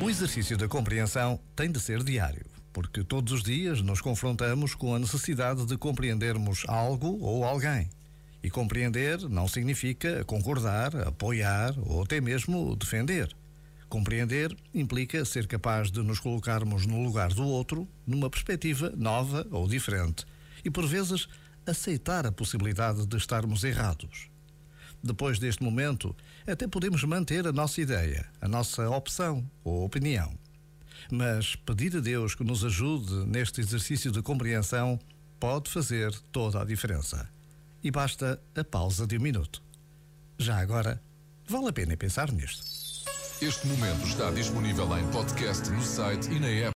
O exercício da compreensão tem de ser diário, porque todos os dias nos confrontamos com a necessidade de compreendermos algo ou alguém. E compreender não significa concordar, apoiar ou até mesmo defender. Compreender implica ser capaz de nos colocarmos no lugar do outro, numa perspectiva nova ou diferente, e por vezes aceitar a possibilidade de estarmos errados. Depois deste momento, até podemos manter a nossa ideia, a nossa opção ou opinião. Mas pedir a Deus que nos ajude neste exercício de compreensão pode fazer toda a diferença. E basta a pausa de um minuto. Já agora, vale a pena pensar nisto. Este momento está disponível em podcast no site e na app.